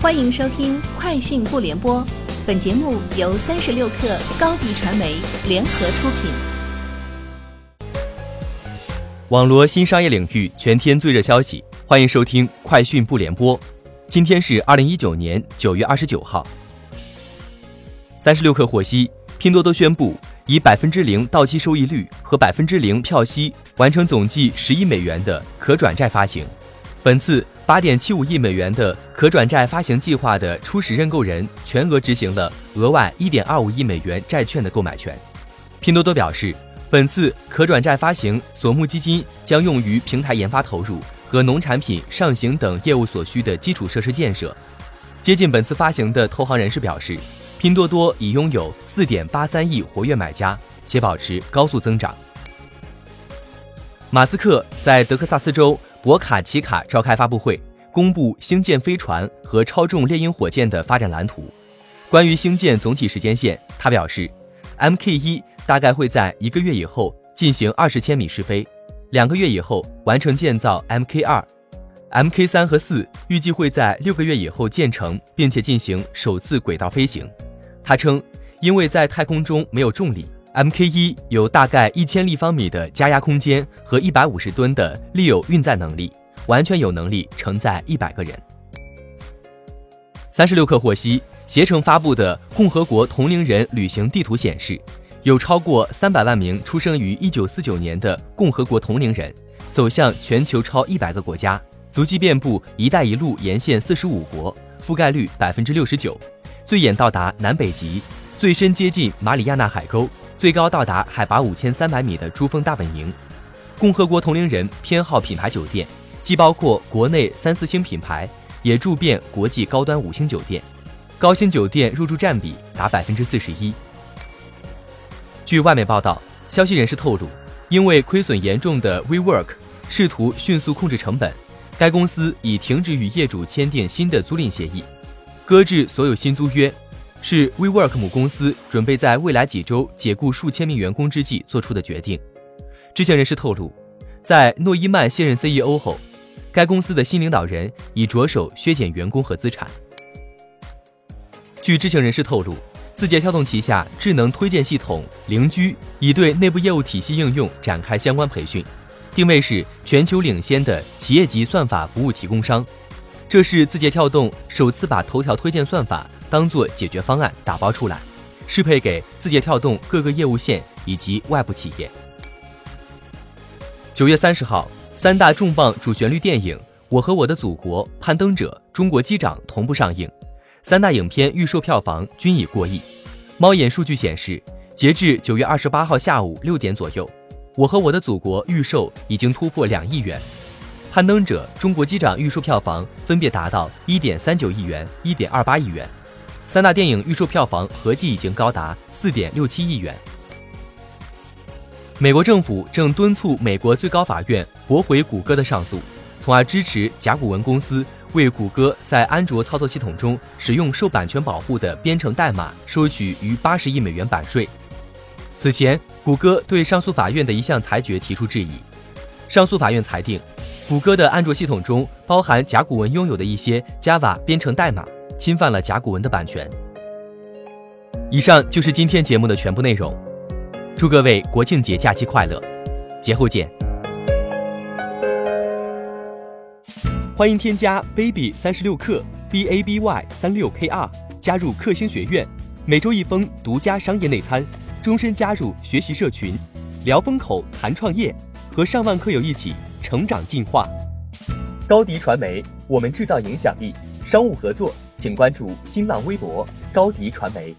欢迎收听《快讯不联播》，本节目由三十六克高低传媒联合出品。网罗新商业领域全天最热消息，欢迎收听《快讯不联播》。今天是二零一九年九月二十九号。三十六克获悉，拼多多宣布以百分之零到期收益率和百分之零票息完成总计十亿美元的可转债发行。本次八点七五亿美元的可转债发行计划的初始认购人全额执行了额外一点二五亿美元债券的购买权。拼多多表示，本次可转债发行所募基金将用于平台研发投入和农产品上行等业务所需的基础设施建设。接近本次发行的投行人士表示，拼多多已拥有四点八三亿活跃买家，且保持高速增长。马斯克在德克萨斯州。博卡奇卡召开发布会，公布星舰飞船和超重猎鹰火箭的发展蓝图。关于星舰总体时间线，他表示，Mk 一大概会在一个月以后进行二十千米试飞，两个月以后完成建造 Mk 二，Mk 三和四预计会在六个月以后建成，并且进行首次轨道飞行。他称，因为在太空中没有重力。Mk 一有大概一千立方米的加压空间和一百五十吨的利有运载能力，完全有能力承载一百个人。三十六氪获悉，携程发布的共和国同龄人旅行地图显示，有超过三百万名出生于一九四九年的共和国同龄人，走向全球超一百个国家，足迹遍布“一带一路”沿线四十五国，覆盖率百分之六十九，最远到达南北极，最深接近马里亚纳海沟。最高到达海拔五千三百米的珠峰大本营，共和国同龄人偏好品牌酒店，既包括国内三四星品牌，也住遍国际高端五星酒店，高星酒店入住占比达百分之四十一。据外媒报道，消息人士透露，因为亏损严重的 WeWork 试图迅速控制成本，该公司已停止与业主签订新的租赁协议，搁置所有新租约。是 WeWork 母公司准备在未来几周解雇数千名员工之际做出的决定。知情人士透露，在诺伊曼卸任 CEO 后，该公司的新领导人已着手削减员工和资产。据知情人士透露，字节跳动旗下智能推荐系统灵居已对内部业务体系应用展开相关培训，定位是全球领先的企业级算法服务提供商。这是字节跳动首次把头条推荐算法。当做解决方案打包出来，适配给字节跳动各个业务线以及外部企业。九月三十号，三大重磅主旋律电影《我和我的祖国》《攀登者》《中国机长》同步上映，三大影片预售票房均已过亿。猫眼数据显示，截至九月二十八号下午六点左右，《我和我的祖国》预售已经突破两亿元。《攀登者》《中国机长》预售票房分别达到一点三九亿元、一点二八亿元。三大电影预售票房合计已经高达四点六七亿元。美国政府正敦促美国最高法院驳回谷歌的上诉，从而支持甲骨文公司为谷歌在安卓操作系统中使用受版权保护的编程代码收取逾八十亿美元版税。此前，谷歌对上诉法院的一项裁决提出质疑。上诉法院裁定，谷歌的安卓系统中包含甲骨文拥有的一些 Java 编程代码。侵犯了甲骨文的版权。以上就是今天节目的全部内容，祝各位国庆节假期快乐，节后见。欢迎添加 baby 三十六克 b a b y 三六 k r 加入克星学院，每周一封独家商业内参，终身加入学习社群，聊风口谈创业，和上万课友一起成长进化。高迪传媒，我们制造影响力，商务合作。请关注新浪微博高迪传媒。